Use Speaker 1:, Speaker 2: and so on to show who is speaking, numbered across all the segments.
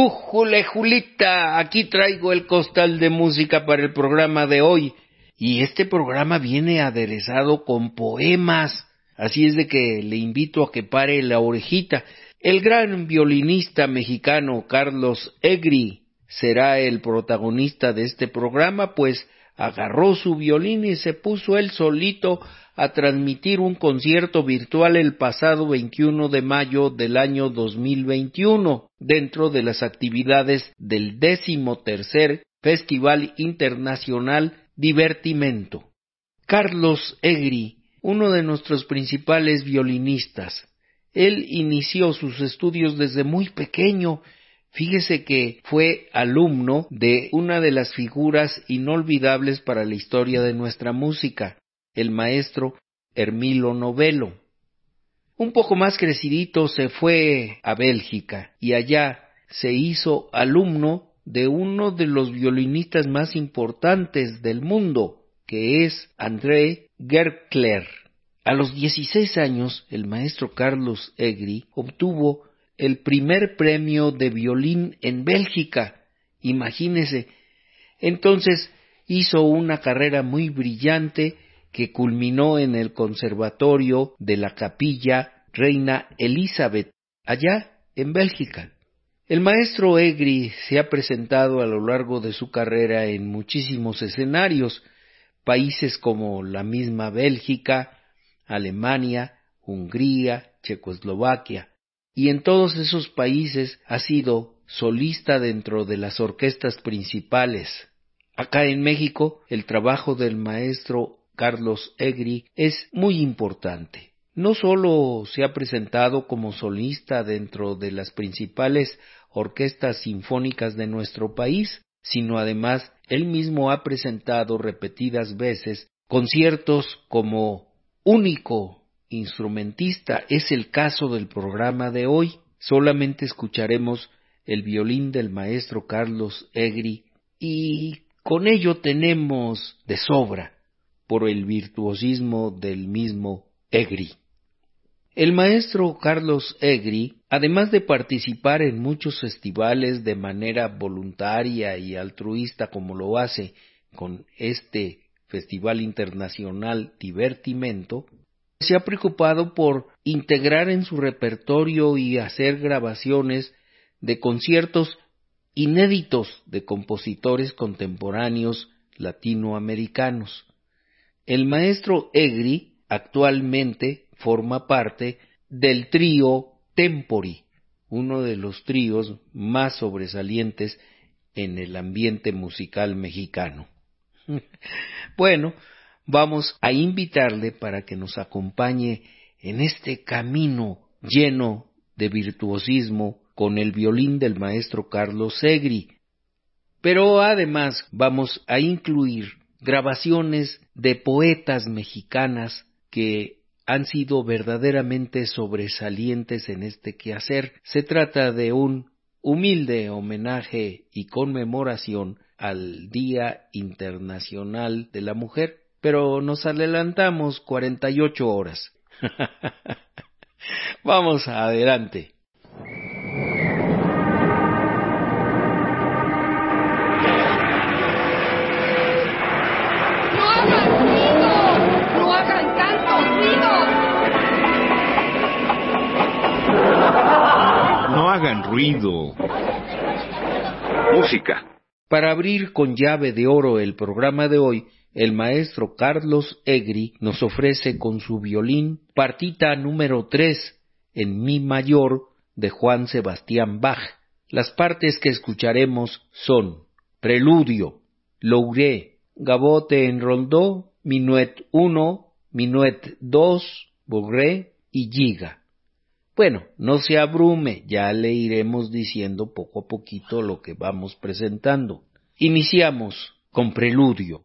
Speaker 1: ¡Ujule, Julita! Aquí traigo el costal de música para el programa de hoy. Y este programa viene aderezado con poemas. Así es de que le invito a que pare la orejita. El gran violinista mexicano Carlos Egri será el protagonista de este programa, pues agarró su violín y se puso él solito a transmitir un concierto virtual el pasado 21 de mayo del año 2021 dentro de las actividades del tercer Festival Internacional Divertimento. Carlos Egri, uno de nuestros principales violinistas. Él inició sus estudios desde muy pequeño Fíjese que fue alumno de una de las figuras inolvidables para la historia de nuestra música, el maestro Hermilo Novelo. Un poco más crecidito se fue a Bélgica y allá se hizo alumno de uno de los violinistas más importantes del mundo, que es André Gerkler. A los 16 años, el maestro Carlos Egri obtuvo el primer premio de violín en Bélgica. Imagínese. Entonces hizo una carrera muy brillante que culminó en el Conservatorio de la Capilla Reina Elizabeth, allá en Bélgica. El maestro Egri se ha presentado a lo largo de su carrera en muchísimos escenarios, países como la misma Bélgica, Alemania, Hungría, Checoslovaquia y en todos esos países ha sido solista dentro de las orquestas principales. Acá en México el trabajo del maestro Carlos Egri es muy importante. No solo se ha presentado como solista dentro de las principales orquestas sinfónicas de nuestro país, sino además él mismo ha presentado repetidas veces conciertos como único instrumentista. Es el caso del programa de hoy. Solamente escucharemos el violín del maestro Carlos Egri y con ello tenemos de sobra por el virtuosismo del mismo Egri. El maestro Carlos Egri, además de participar en muchos festivales de manera voluntaria y altruista como lo hace con este Festival Internacional Divertimento, se ha preocupado por integrar en su repertorio y hacer grabaciones de conciertos inéditos de compositores contemporáneos latinoamericanos. El maestro Egri actualmente forma parte del trío Tempori, uno de los tríos más sobresalientes en el ambiente musical mexicano. bueno, vamos a invitarle para que nos acompañe en este camino lleno de virtuosismo con el violín del maestro Carlos Segri. Pero además vamos a incluir grabaciones de poetas mexicanas que han sido verdaderamente sobresalientes en este quehacer. Se trata de un humilde homenaje y conmemoración al Día Internacional de la Mujer pero nos adelantamos 48 horas. Vamos adelante.
Speaker 2: Música.
Speaker 1: Para abrir con llave de oro el programa de hoy, el maestro Carlos Egri nos ofrece con su violín partita número 3 en mi mayor de Juan Sebastián Bach. Las partes que escucharemos son Preludio, Louré, Gabote en Rondó, Minuet 1, Minuet 2, Bogré y Giga. Bueno, no se abrume, ya le iremos diciendo poco a poquito lo que vamos presentando. Iniciamos con Preludio.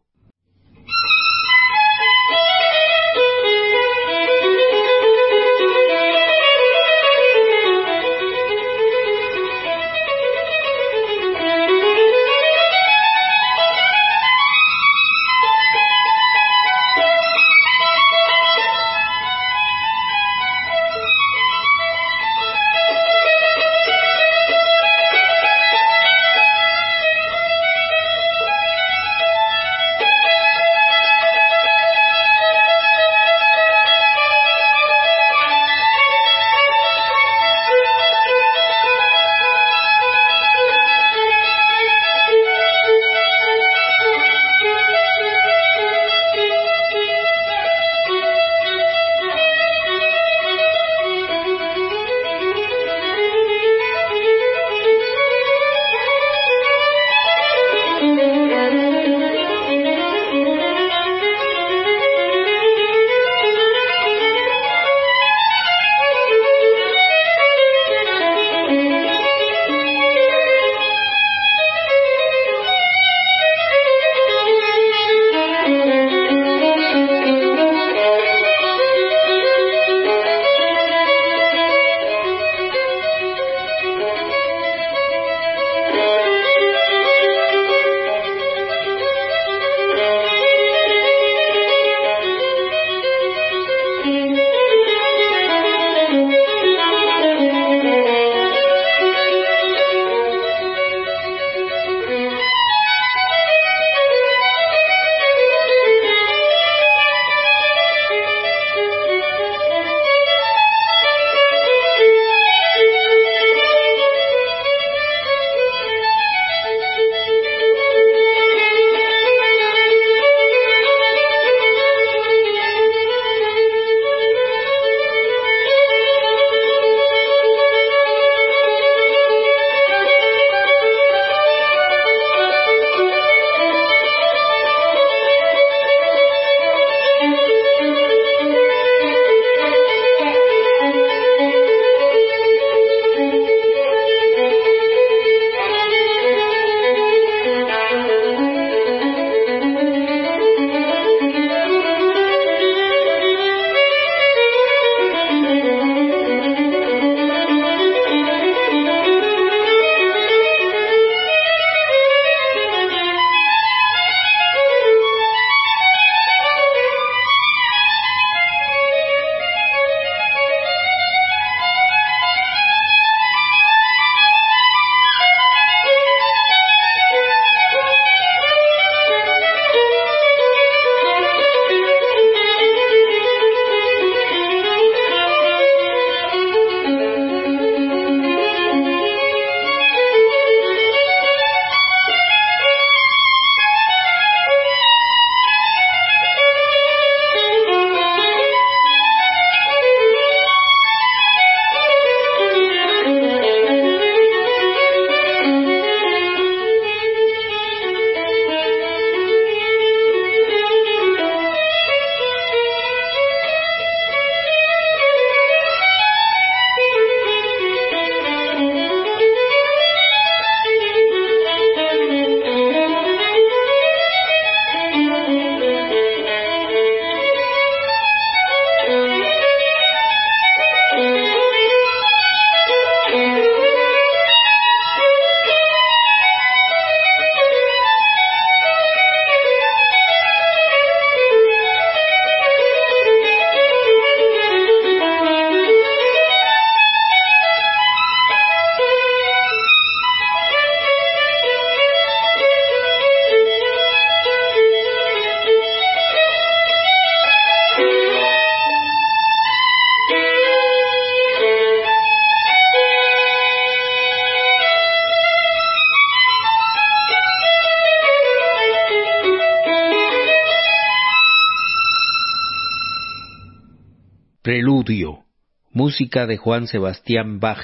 Speaker 1: Música de Juan Sebastián Bach,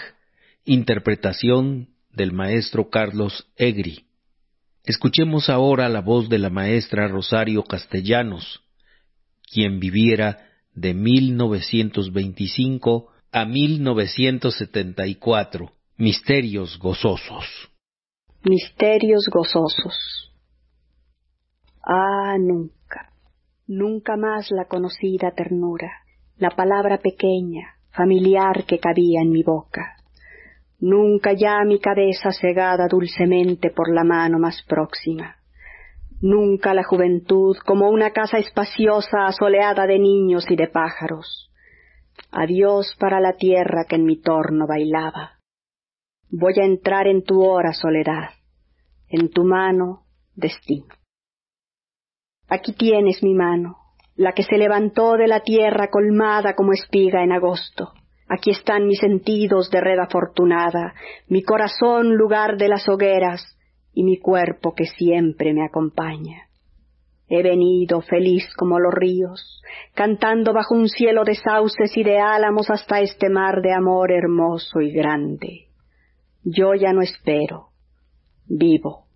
Speaker 1: interpretación del maestro Carlos Egri. Escuchemos ahora la voz de la maestra Rosario Castellanos, quien viviera de 1925 a 1974. Misterios gozosos.
Speaker 3: Misterios gozosos. Ah, nunca, nunca más la conocida ternura, la palabra pequeña, familiar que cabía en mi boca. Nunca ya mi cabeza cegada dulcemente por la mano más próxima. Nunca la juventud como una casa espaciosa asoleada de niños y de pájaros. Adiós para la tierra que en mi torno bailaba. Voy a entrar en tu hora, soledad, en tu mano, destino. Aquí tienes mi mano, la que se levantó de la tierra colmada como espiga en agosto. Aquí están mis sentidos de red afortunada, mi corazón lugar de las hogueras y mi cuerpo que siempre me acompaña. He venido feliz como los ríos, cantando bajo un cielo de sauces y de álamos hasta este mar de amor hermoso y grande. Yo ya no espero, vivo.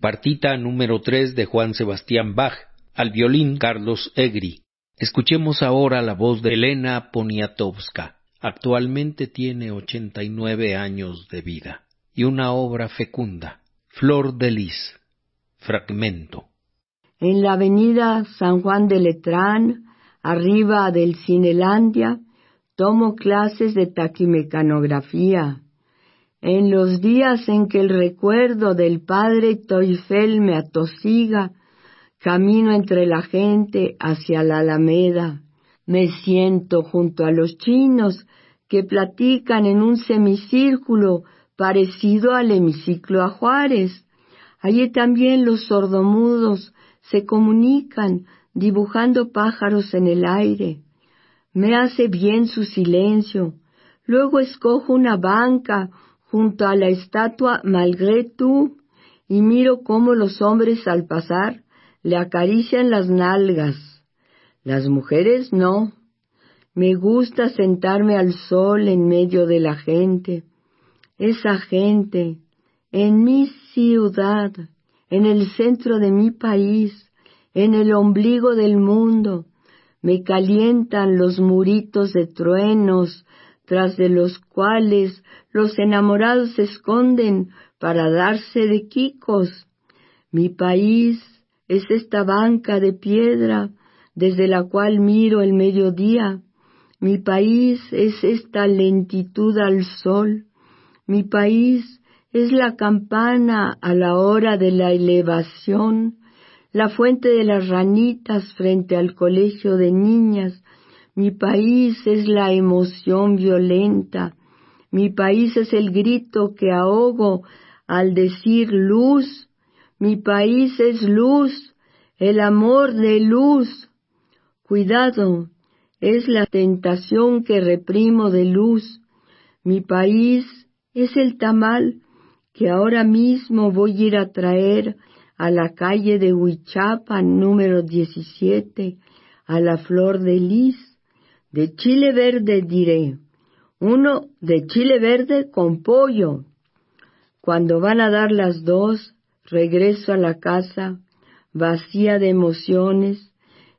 Speaker 1: Partita número 3 de Juan Sebastián Bach, al violín Carlos Egri. Escuchemos ahora la voz de Elena Poniatowska. Actualmente tiene 89 años de vida y una obra fecunda, Flor de Lis, fragmento.
Speaker 4: En la avenida San Juan de Letrán, arriba del Cinelandia, tomo clases de taquimecanografía en los días en que el recuerdo del padre Toifel me atosiga, camino entre la gente hacia la Alameda. Me siento junto a los chinos que platican en un semicírculo parecido al hemiciclo a Juárez. Allí también los sordomudos se comunican dibujando pájaros en el aire. Me hace bien su silencio. Luego escojo una banca junto a la estatua Malgré tú y miro cómo los hombres al pasar le acarician las nalgas. Las mujeres no. Me gusta sentarme al sol en medio de la gente. Esa gente, en mi ciudad, en el centro de mi país, en el ombligo del mundo, me calientan los muritos de truenos, tras de los cuales los enamorados se esconden para darse de quicos. Mi país es esta banca de piedra desde la cual miro el mediodía. Mi país es esta lentitud al sol. Mi país es la campana a la hora de la elevación, la fuente de las ranitas frente al colegio de niñas. Mi país es la emoción violenta. Mi país es el grito que ahogo al decir luz. Mi país es luz, el amor de luz. Cuidado, es la tentación que reprimo de luz. Mi país es el tamal que ahora mismo voy a ir a traer a la calle de Huichapa número 17, a la flor de lis, de chile verde diré, uno de chile verde con pollo. Cuando van a dar las dos, regreso a la casa, vacía de emociones,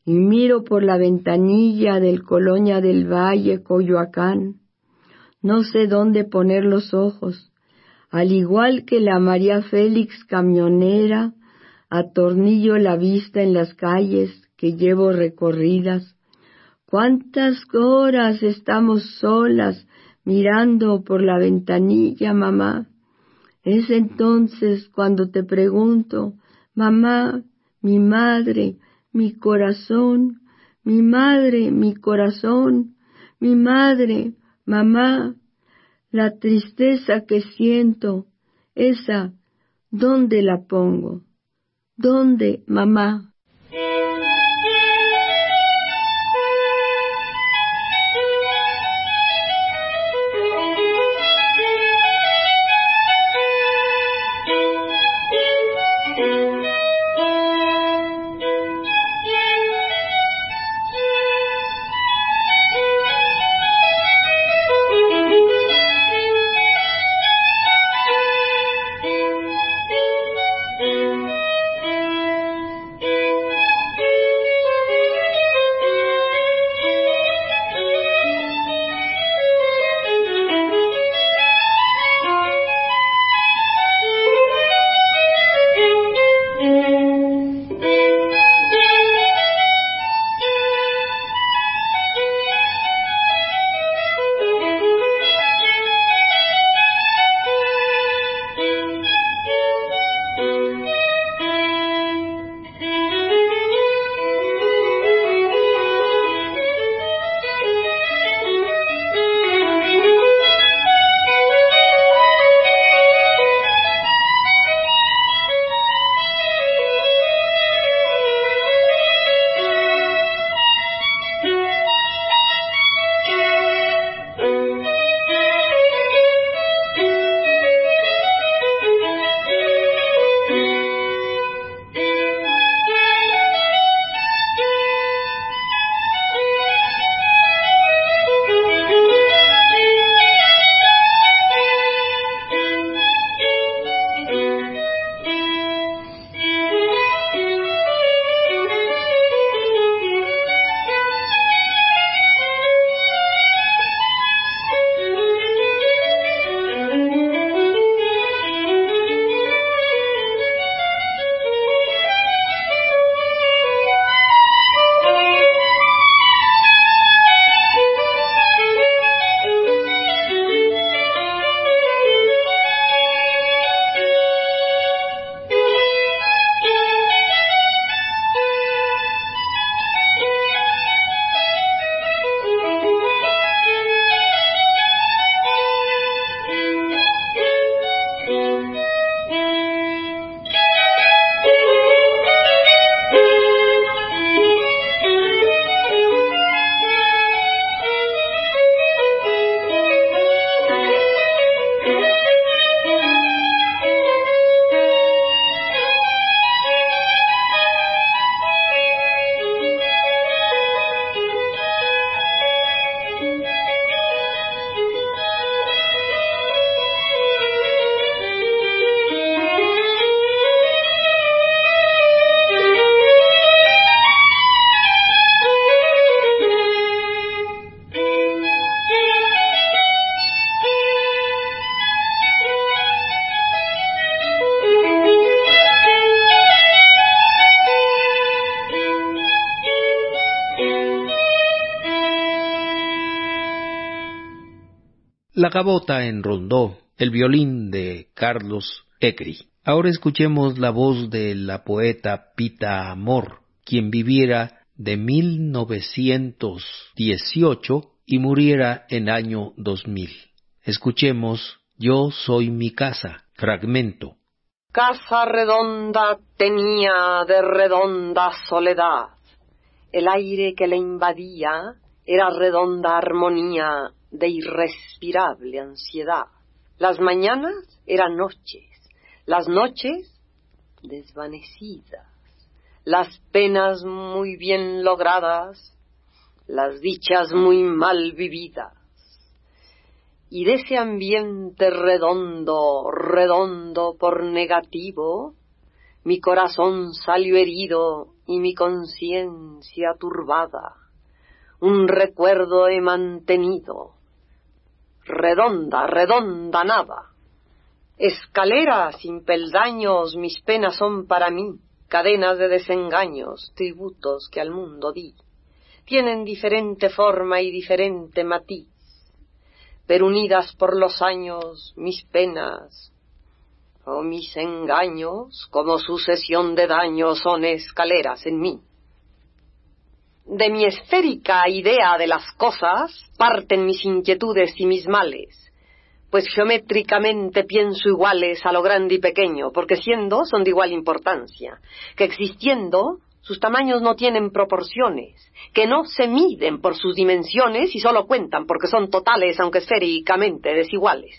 Speaker 4: y miro por la ventanilla del Colonia del Valle, Coyoacán. No sé dónde poner los ojos. Al igual que la María Félix camionera, atornillo la vista en las calles que llevo recorridas. ¿Cuántas horas estamos solas mirando por la ventanilla, mamá? Es entonces cuando te pregunto, mamá, mi madre, mi corazón, mi madre, mi corazón, mi madre, mamá, la tristeza que siento, esa, ¿dónde la pongo? ¿Dónde, mamá?
Speaker 1: En rondó, el violín de Carlos Ecri. Ahora escuchemos la voz de la poeta Pita Amor, quien viviera de 1918 y muriera en año 2000. Escuchemos Yo soy mi casa, fragmento.
Speaker 5: Casa redonda tenía de redonda soledad. El aire que le invadía era redonda armonía de irrespirable ansiedad. Las mañanas eran noches, las noches desvanecidas, las penas muy bien logradas, las dichas muy mal vividas y de ese ambiente redondo, redondo por negativo, mi corazón salió herido y mi conciencia turbada. Un recuerdo he mantenido, redonda, redonda nada. Escaleras sin peldaños, mis penas son para mí, cadenas de desengaños, tributos que al mundo di. Tienen diferente forma y diferente matiz pero unidas por los años mis penas o mis engaños, como sucesión de daños, son escaleras en mí. De mi esférica idea de las cosas parten mis inquietudes y mis males, pues geométricamente pienso iguales a lo grande y pequeño, porque siendo son de igual importancia, que existiendo sus tamaños no tienen proporciones, que no se miden por sus dimensiones y solo cuentan porque son totales aunque esféricamente desiguales.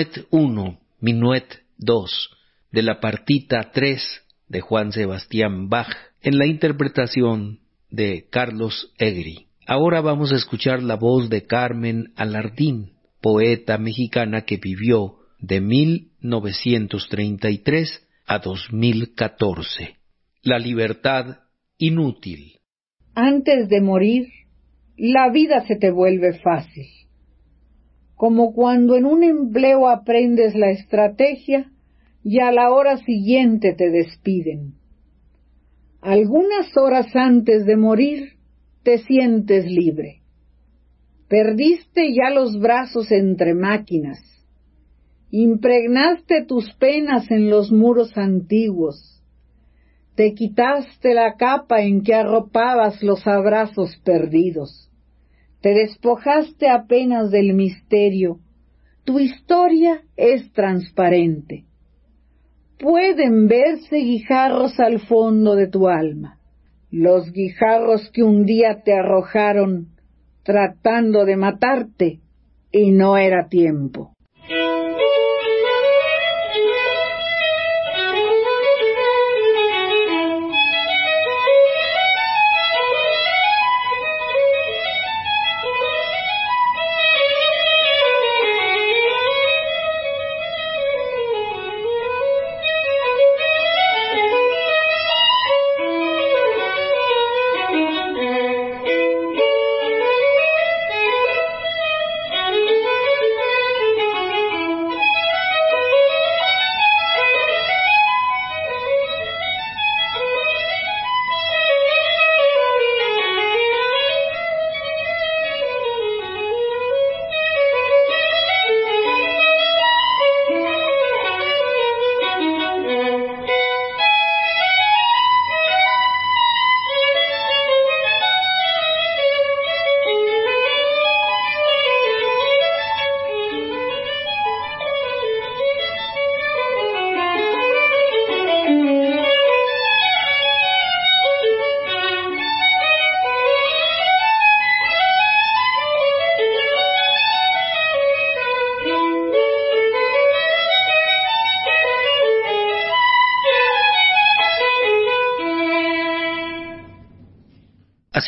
Speaker 1: Minuet 1, Minuet 2, de la partita 3 de Juan Sebastián Bach, en la interpretación de Carlos Egri. Ahora vamos a escuchar la voz de Carmen Alardín, poeta mexicana que vivió de 1933 a 2014. La libertad inútil.
Speaker 6: Antes de morir, la vida se te vuelve fácil. Como cuando en un empleo aprendes la estrategia y a la hora siguiente te despiden. Algunas horas antes de morir te sientes libre. Perdiste ya los brazos entre máquinas. Impregnaste tus penas en los muros antiguos. Te quitaste la capa en que arropabas los abrazos perdidos. Te despojaste apenas del misterio. Tu historia es transparente pueden verse guijarros al fondo de tu alma, los guijarros que un día te arrojaron tratando de matarte y no era tiempo.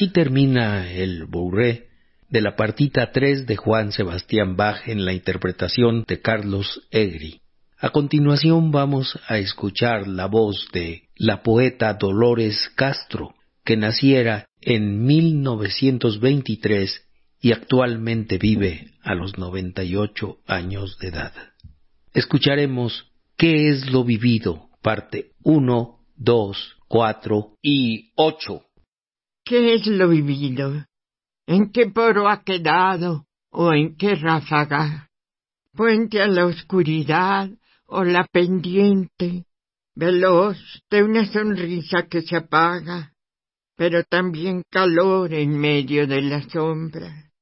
Speaker 1: Así termina el bourré de la partita 3 de Juan Sebastián Bach en la interpretación de Carlos Egri. A continuación vamos a escuchar la voz de la poeta Dolores Castro, que naciera en 1923 y actualmente vive a los 98 años de edad. Escucharemos ¿Qué es lo vivido? parte 1, 2, 4 y 8.
Speaker 7: ¿Qué es lo vivido? ¿En qué poro ha quedado o en qué ráfaga? Puente a la oscuridad o la pendiente, veloz de una sonrisa que se apaga, pero también calor en medio de la sombra,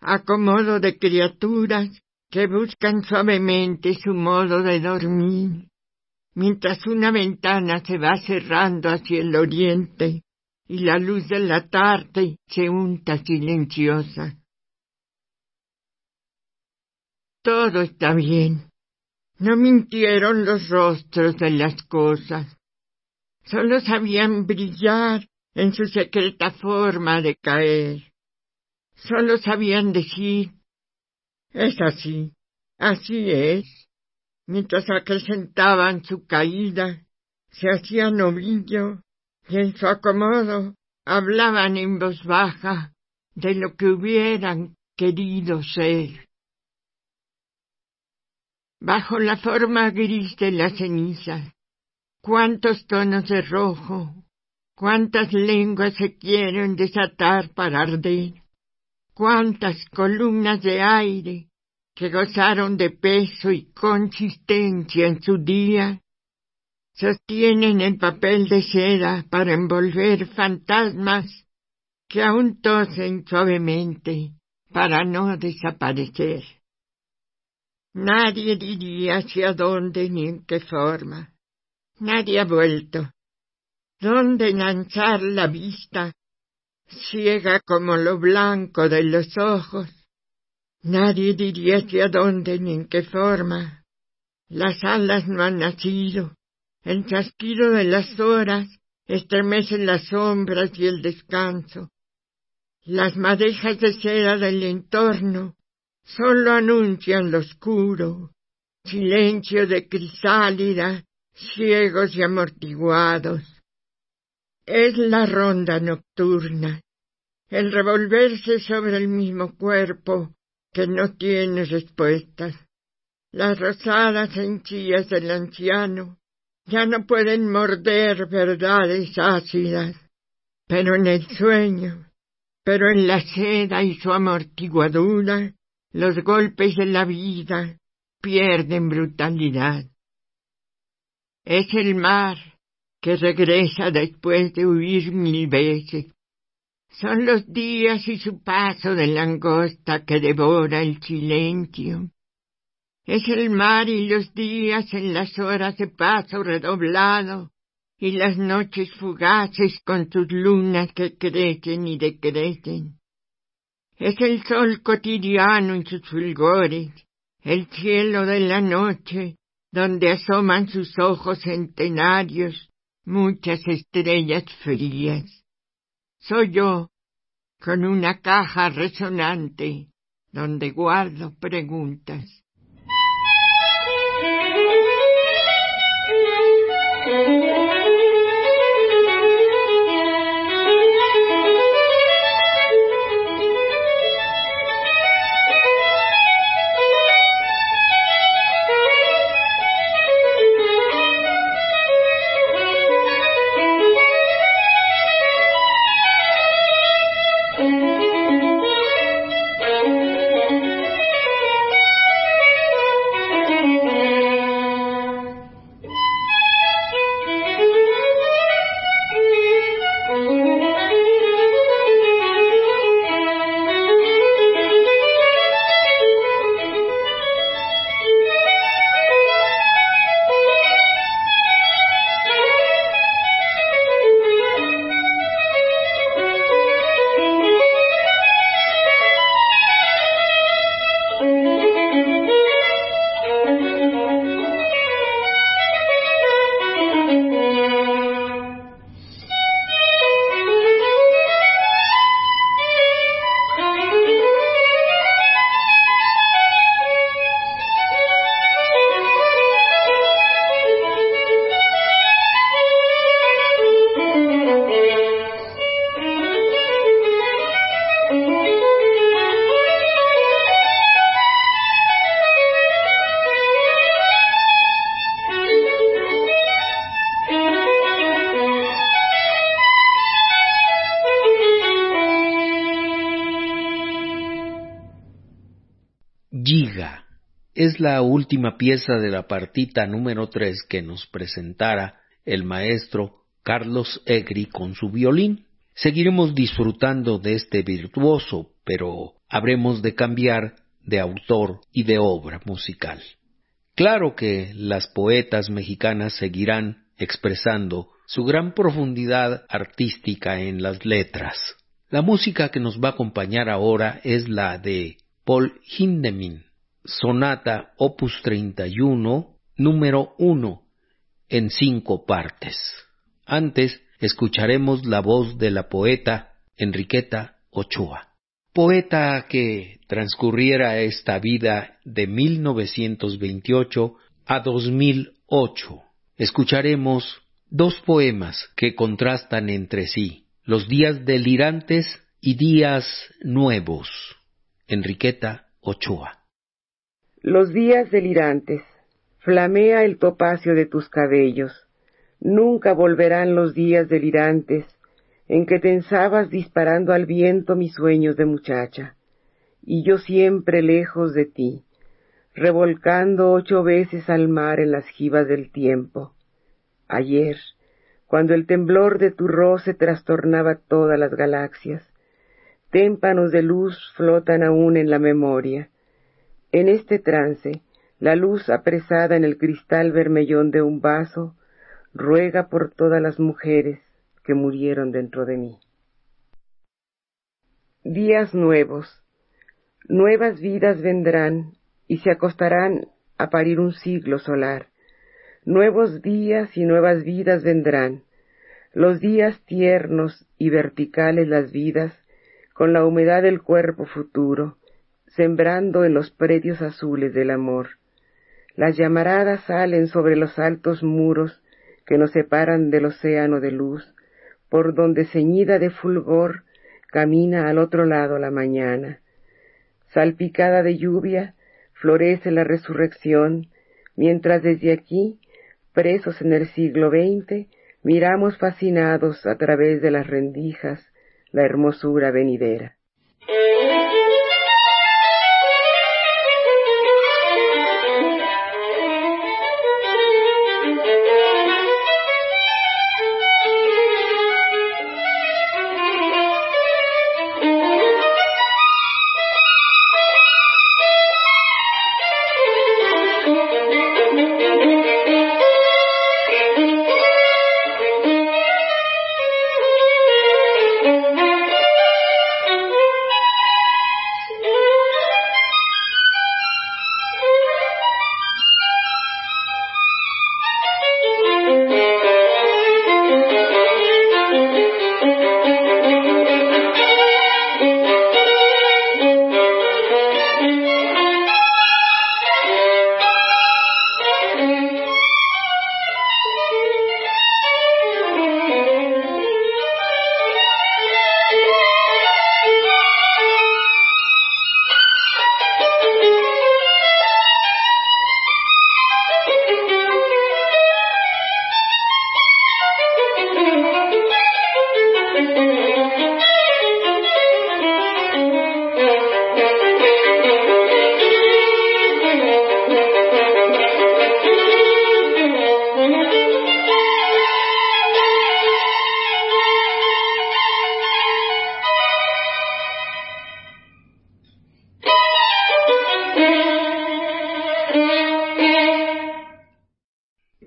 Speaker 7: acomodo de criaturas que buscan suavemente su modo de dormir, mientras una ventana se va cerrando hacia el oriente y la luz de la tarde se unta silenciosa. Todo está bien. No mintieron los rostros de las cosas. Solo sabían brillar en su secreta forma de caer. Solo sabían decir, es así, así es, mientras acrecentaban su caída, se hacía novillo y en su acomodo hablaban en voz baja de lo que hubieran querido ser. Bajo la forma gris de la ceniza, cuántos tonos de rojo, cuántas lenguas se quieren desatar para arder, cuántas columnas de aire que gozaron de peso y consistencia en su día, sostienen el papel de seda para envolver fantasmas que aún tosen suavemente para no desaparecer. Nadie diría hacia dónde ni en qué forma. Nadie ha vuelto. ¿Dónde lanzar la vista, ciega como lo blanco de los ojos, Nadie diría hacia dónde ni en qué forma. Las alas no han nacido. El chasquido de las horas estremece las sombras y el descanso. Las madejas de seda del entorno solo anuncian lo oscuro, silencio de crisálida, ciegos y amortiguados. Es la ronda nocturna, el revolverse sobre el mismo cuerpo que no tiene respuestas. Las rosadas encías del anciano ya no pueden morder verdades ácidas, pero en el sueño, pero en la seda y su amortiguadura, los golpes de la vida pierden brutalidad. Es el mar que regresa después de huir mil veces. Son los días y su paso de langosta que devora el silencio. Es el mar y los días en las horas de paso redoblado y las noches fugaces con sus lunas que crecen y decrecen. Es el sol cotidiano en sus fulgores, el cielo de la noche, donde asoman sus ojos centenarios muchas estrellas frías. Soy yo, con una caja resonante, donde guardo preguntas.
Speaker 1: La última pieza de la partita número tres que nos presentara el maestro Carlos Egri con su violín. Seguiremos disfrutando de este virtuoso, pero habremos de cambiar de autor y de obra musical. Claro que las poetas mexicanas seguirán expresando su gran profundidad artística en las letras. La música que nos va a acompañar ahora es la de Paul Hindemin, Sonata Opus 31, número 1, en cinco partes. Antes escucharemos la voz de la poeta Enriqueta Ochoa, poeta que transcurriera esta vida de 1928 a 2008. Escucharemos dos poemas que contrastan entre sí, los días delirantes y días nuevos. Enriqueta Ochoa.
Speaker 8: Los días delirantes, flamea el topacio de tus cabellos. Nunca volverán los días delirantes en que tensabas disparando al viento mis sueños de muchacha, y yo siempre lejos de ti, revolcando ocho veces al mar en las jivas del tiempo. Ayer, cuando el temblor de tu roce trastornaba todas las galaxias, témpanos de luz flotan aún en la memoria, en este trance, la luz apresada en el cristal vermellón de un vaso ruega por todas las mujeres que murieron dentro de mí. Días nuevos. Nuevas vidas vendrán y se acostarán a parir un siglo solar. Nuevos días y nuevas vidas vendrán, los días tiernos y verticales las vidas, con la humedad del cuerpo futuro, sembrando en los predios azules del amor. Las llamaradas salen sobre los altos muros que nos separan del océano de luz, por donde ceñida de fulgor camina al otro lado la mañana. Salpicada de lluvia, florece la resurrección, mientras desde aquí, presos en el siglo XX, miramos fascinados a través de las rendijas la hermosura venidera.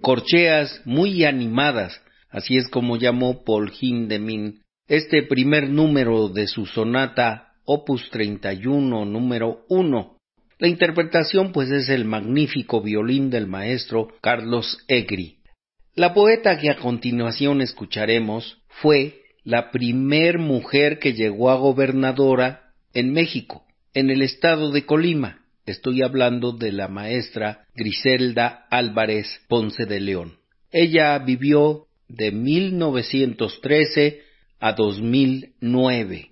Speaker 1: Corcheas muy animadas, así es como llamó Paul Hindemin este primer número de su sonata Opus 31 número 1. La interpretación pues es el magnífico violín del maestro Carlos Egri. La poeta que a continuación escucharemos fue la primer mujer que llegó a gobernadora en México, en el estado de Colima. Estoy hablando de la maestra Griselda Álvarez Ponce de León. Ella vivió de 1913 a 2009.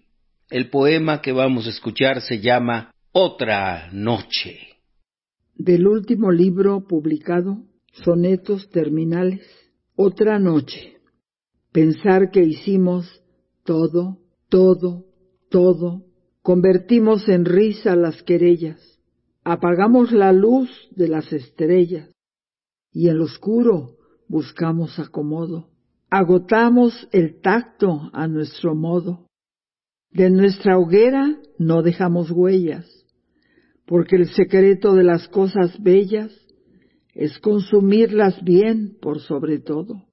Speaker 1: El poema que vamos a escuchar se llama Otra Noche.
Speaker 9: Del último libro publicado, Sonetos Terminales, Otra Noche. Pensar que hicimos todo, todo, todo, convertimos en risa las querellas apagamos la luz de las estrellas y en oscuro buscamos acomodo. Agotamos el tacto a nuestro modo. De nuestra hoguera no dejamos huellas, porque el secreto de las cosas bellas es consumirlas bien por sobre todo.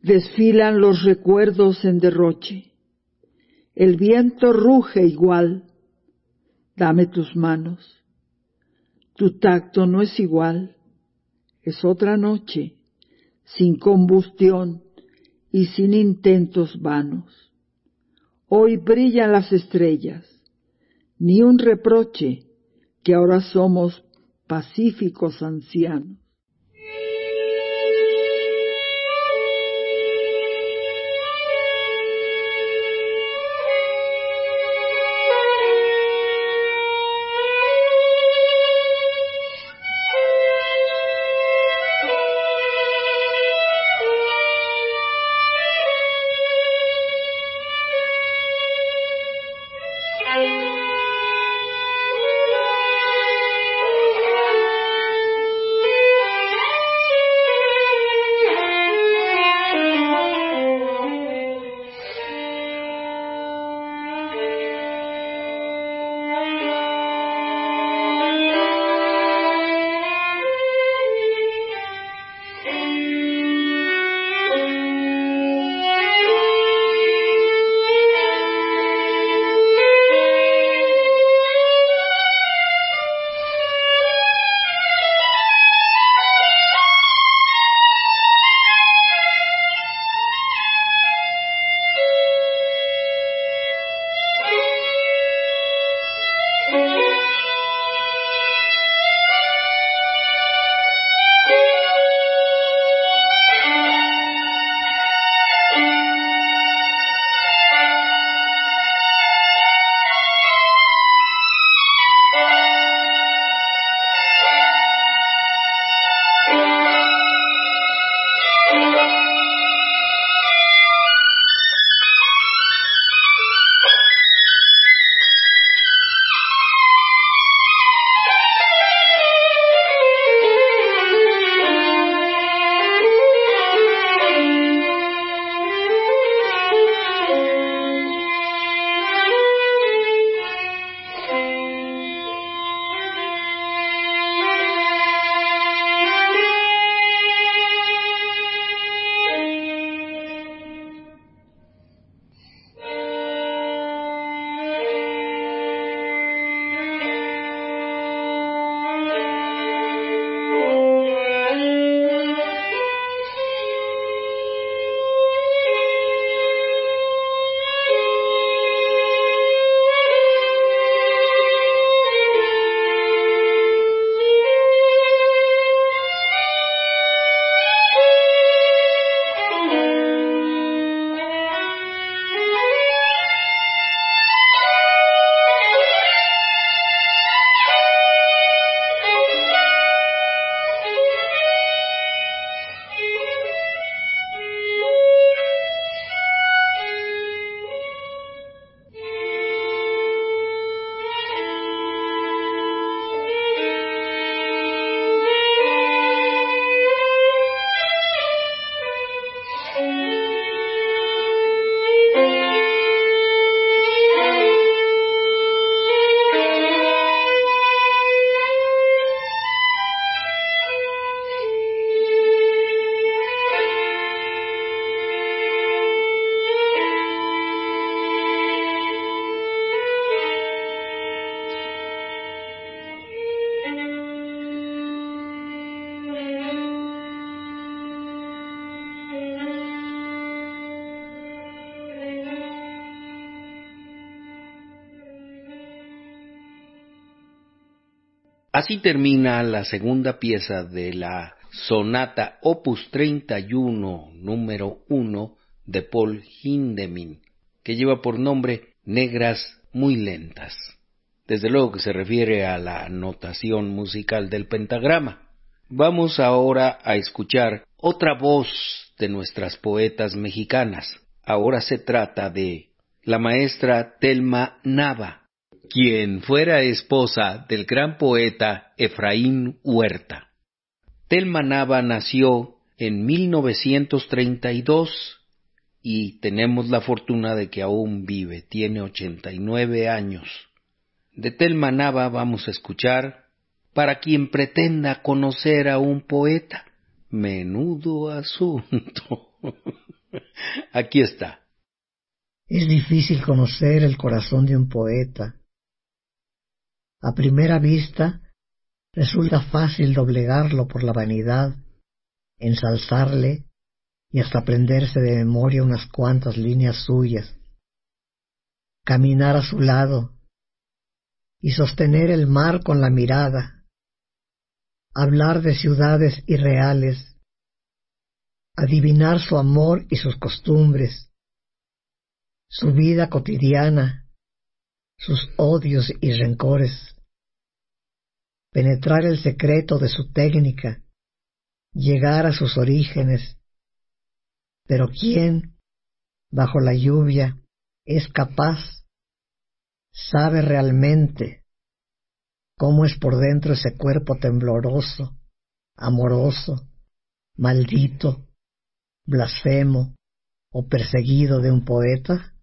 Speaker 9: Desfilan los recuerdos en derroche. El viento ruge igual Dame tus manos. Tu tacto no es igual. Es otra noche, sin combustión y sin intentos vanos. Hoy brillan las estrellas, ni un reproche, que ahora somos pacíficos ancianos.
Speaker 1: Así termina la segunda pieza de la sonata opus 31 número 1 de Paul Hindemith, que lleva por nombre Negras muy lentas. Desde luego que se refiere a la notación musical del pentagrama. Vamos ahora a escuchar otra voz de nuestras poetas mexicanas. Ahora se trata de la maestra Telma Nava, quien fuera esposa del gran poeta Efraín Huerta. Telma Nava nació en 1932 y tenemos la fortuna de que aún vive, tiene 89 años. De Telma Nava vamos a escuchar para quien pretenda conocer a un poeta. Menudo asunto. Aquí está.
Speaker 10: Es difícil conocer el corazón de un poeta a primera vista, resulta fácil doblegarlo por la vanidad, ensalzarle y hasta aprenderse de memoria unas cuantas líneas suyas, caminar a su lado y sostener el mar con la mirada, hablar de ciudades irreales, adivinar su amor y sus costumbres, su vida cotidiana, sus odios y rencores penetrar el secreto de su técnica, llegar a sus orígenes. Pero ¿quién, bajo la lluvia, es capaz, sabe realmente cómo es por dentro ese cuerpo tembloroso, amoroso, maldito, blasfemo o perseguido de un poeta?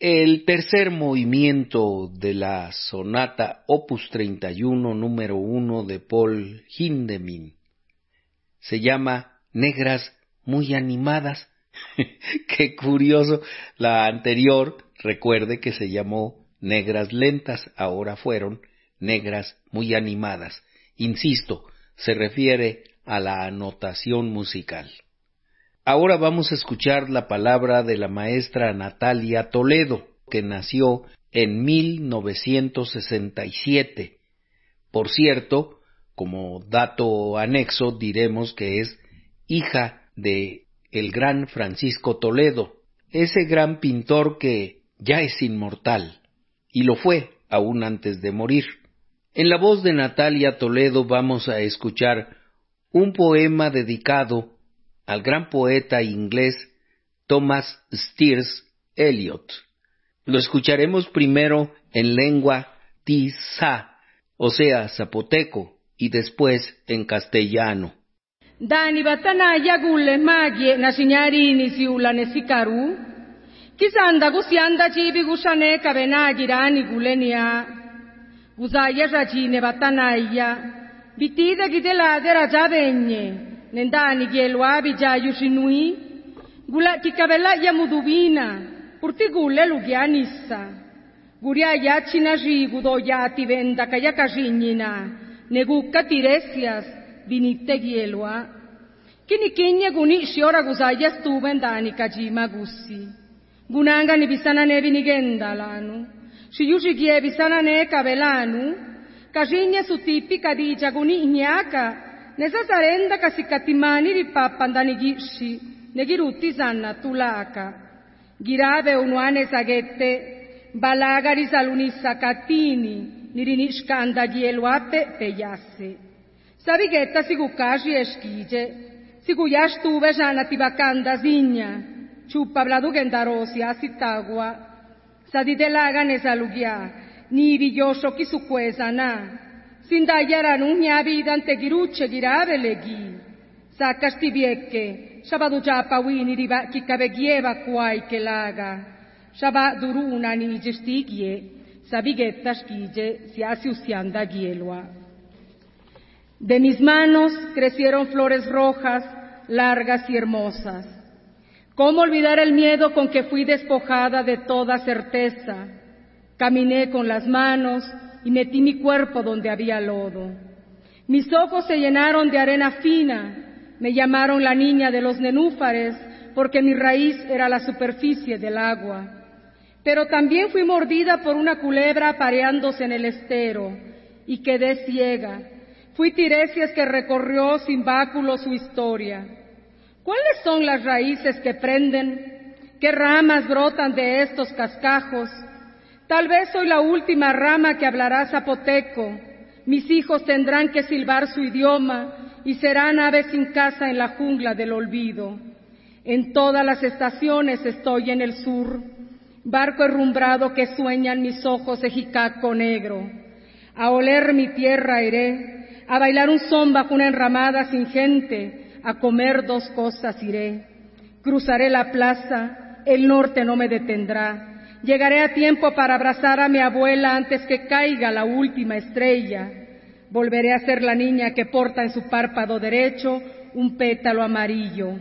Speaker 1: El tercer movimiento de la sonata opus 31 número 1 de Paul Hindemith se llama Negras muy animadas. Qué curioso. La anterior, recuerde que se llamó Negras lentas, ahora fueron Negras muy animadas. Insisto, se refiere a la anotación musical. Ahora vamos a escuchar la palabra de la maestra Natalia Toledo, que nació en 1967. Por cierto, como dato anexo diremos que es hija de el gran Francisco Toledo, ese gran pintor que ya es inmortal, y lo fue aún antes de morir. En la voz de Natalia Toledo vamos a escuchar un poema dedicado al gran poeta inglés Thomas Steers Eliot. Lo escucharemos primero en lengua tiza, o sea, zapoteco, y después en castellano.
Speaker 11: ndani batanaya gule magye na sinyarini siula nesikaru kisanda gusianda chibi gushane kabenagirani gulenia guzaya rajine batanaya bitide gidelade rajabenye nendani gieloabi jayusinui gula kikabela ya purti urti gule lugianissa guria yachina jigu do yati venda kaya kajinina negu katiresias vinite gieloa kini kinye guni shiora guzayas tubendani kajima gussi gunanga ni bisana ne vinigenda lanu. Si bisana ne kabelanu, kasinia sutipi tipika di jaguni Ne sa sarenda casicatimani di nezazarendaka sikatimanipa pandanigixi, negirutizana tulaca. Girave unuane zagete, balagari zalunisa katini, nirinishka andagieluape peyase. Sabigeta sigukashi eskije, siguyashtuve jana tibakanda zinya, chupa bladugendarosi asitagua, ne nezalugia, ni villoso kisukuezana, sindayaranu ñavidante giruche giravelegi sakastibieke shabadu japa wini riba kikabegieva kuai kelaga shaba duruna ni gestigie sabigetta skije si usianda gielwa de mis manos crecieron flores rojas largas y hermosas. ¿Cómo olvidar el miedo con que fui despojada de toda certeza? Caminé con las manos y metí mi cuerpo donde había lodo. Mis ojos se llenaron de arena fina, me llamaron la niña de los nenúfares porque mi raíz era la superficie del agua. Pero también fui mordida por una culebra pareándose en el estero y quedé ciega. Fui Tiresias que recorrió sin báculo su historia. ¿Cuáles son las raíces que prenden? ¿Qué ramas brotan de estos cascajos? Tal vez soy la última rama que hablará zapoteco. Mis hijos tendrán que silbar su idioma y serán aves sin casa en la jungla del olvido. En todas las estaciones estoy en el sur, barco herrumbrado que sueñan mis ojos de jicaco negro. A oler mi tierra iré, a bailar un son bajo una enramada sin gente, a comer dos cosas iré. Cruzaré la plaza, el norte no me detendrá. Llegaré a tiempo para abrazar a mi abuela antes que caiga la última estrella. Volveré a ser la niña que porta en su párpado derecho un pétalo amarillo,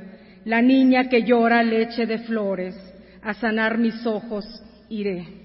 Speaker 11: la niña que llora leche de flores. A sanar mis ojos iré.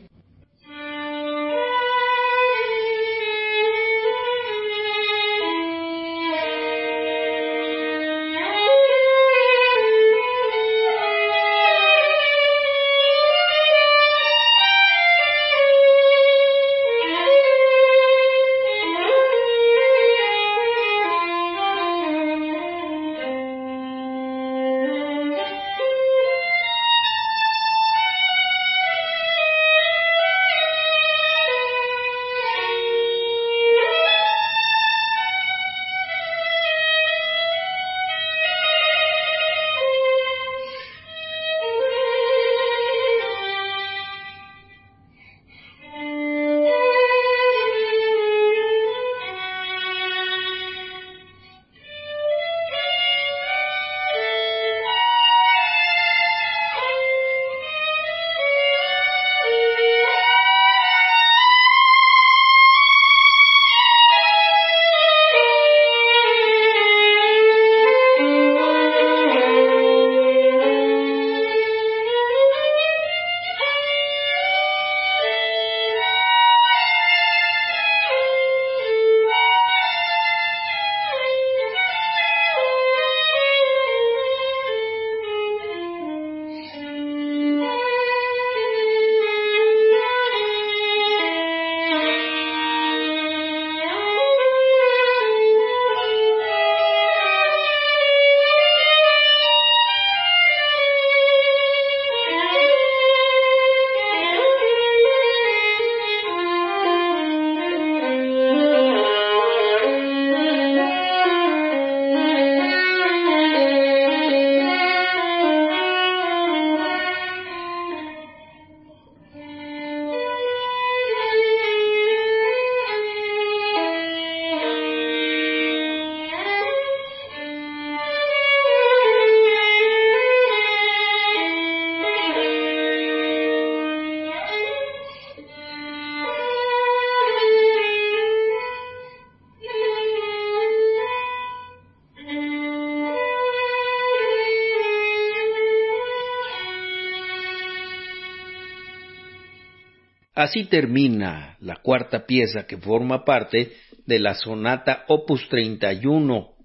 Speaker 1: Así termina la cuarta pieza que forma parte de la sonata opus 31,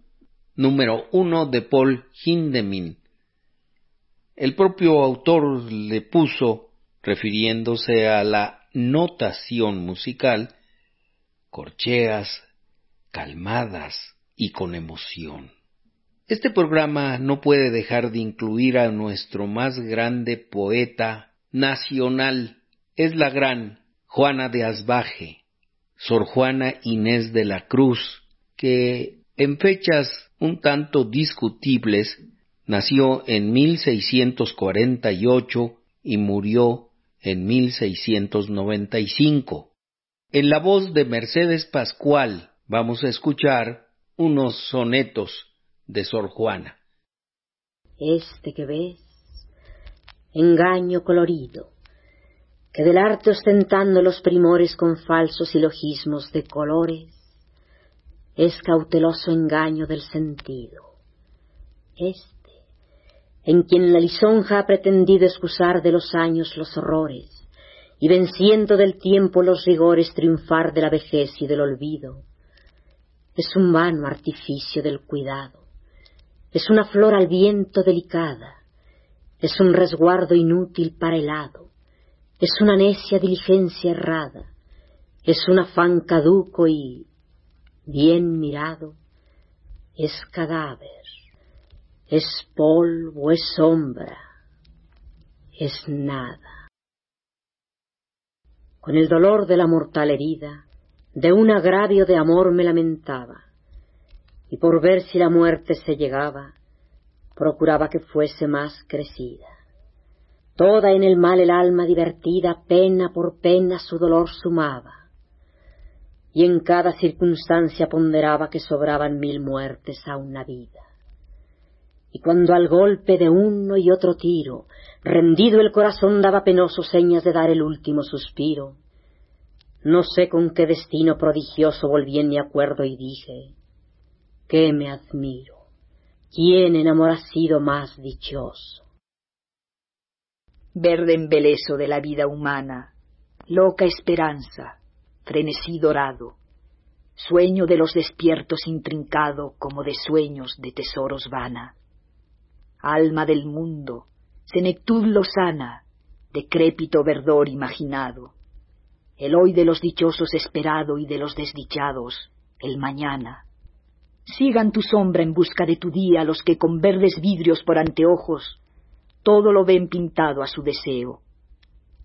Speaker 1: número 1 de Paul Hindemith. El propio autor le puso, refiriéndose a la notación musical, corcheas, calmadas y con emoción. Este programa no puede dejar de incluir a nuestro más grande poeta nacional, es la gran Juana de Asbaje, Sor Juana Inés de la Cruz, que en fechas un tanto discutibles nació en 1648 y murió en 1695. En la voz de Mercedes Pascual vamos a escuchar unos sonetos de Sor Juana.
Speaker 12: Este que ves, engaño colorido, que del arte ostentando los primores con falsos silogismos de colores, es cauteloso engaño del sentido. Este, en quien la lisonja ha pretendido excusar de los años los horrores, y venciendo del tiempo los rigores triunfar de la vejez y del olvido, es un vano artificio del cuidado, es una flor al viento delicada, es un resguardo inútil para el hado, es una necia diligencia errada, es un afán caduco y, bien mirado, es cadáver, es polvo, es sombra, es nada. Con el dolor de la mortal herida, de un agravio de amor me lamentaba, y por ver si la muerte se llegaba, procuraba que fuese más crecida. Toda en el mal el alma divertida, pena por pena su dolor sumaba, y en cada circunstancia ponderaba que sobraban mil muertes a una vida. Y cuando al golpe de uno y otro tiro, rendido el corazón daba penoso señas de dar el último suspiro, no sé con qué destino prodigioso volví en mi acuerdo y dije, ¿qué me admiro? ¿Quién en amor ha sido más dichoso?
Speaker 13: Verde embeleso de la vida humana, loca esperanza, frenesí dorado, sueño de los despiertos intrincado como de sueños de tesoros vana, alma del mundo, senectud lozana, decrépito verdor imaginado, el hoy de los dichosos esperado y de los desdichados, el mañana, Sigan tu sombra en busca de tu día los que con verdes vidrios por anteojos todo lo ven pintado a su deseo.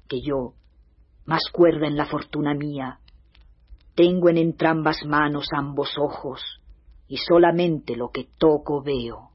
Speaker 13: Que yo, más cuerda en la fortuna mía, tengo en entrambas manos ambos ojos, y solamente lo que toco veo.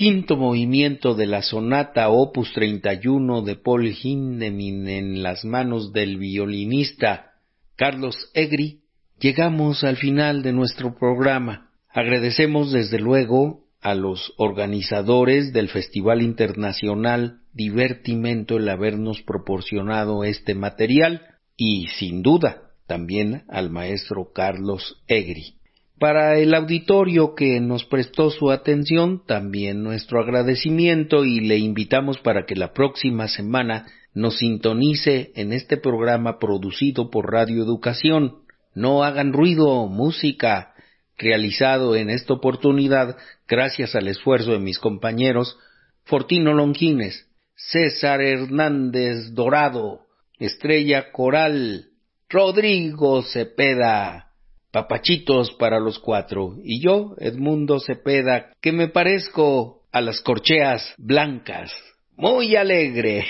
Speaker 1: Quinto movimiento de la sonata opus 31 de Paul Hindemin en las manos del violinista Carlos Egri, llegamos al final de nuestro programa. Agradecemos desde luego a los organizadores del Festival Internacional Divertimento el habernos proporcionado este material y sin duda también al maestro Carlos Egri. Para el auditorio que nos prestó su atención, también nuestro agradecimiento y le invitamos para que la próxima semana nos sintonice en este programa producido por Radio Educación. No hagan ruido, música, realizado en esta oportunidad gracias al esfuerzo de mis compañeros Fortino Longines, César Hernández Dorado, Estrella Coral, Rodrigo Cepeda, papachitos para los cuatro, y yo, Edmundo Cepeda, que me parezco a las corcheas blancas, muy alegre.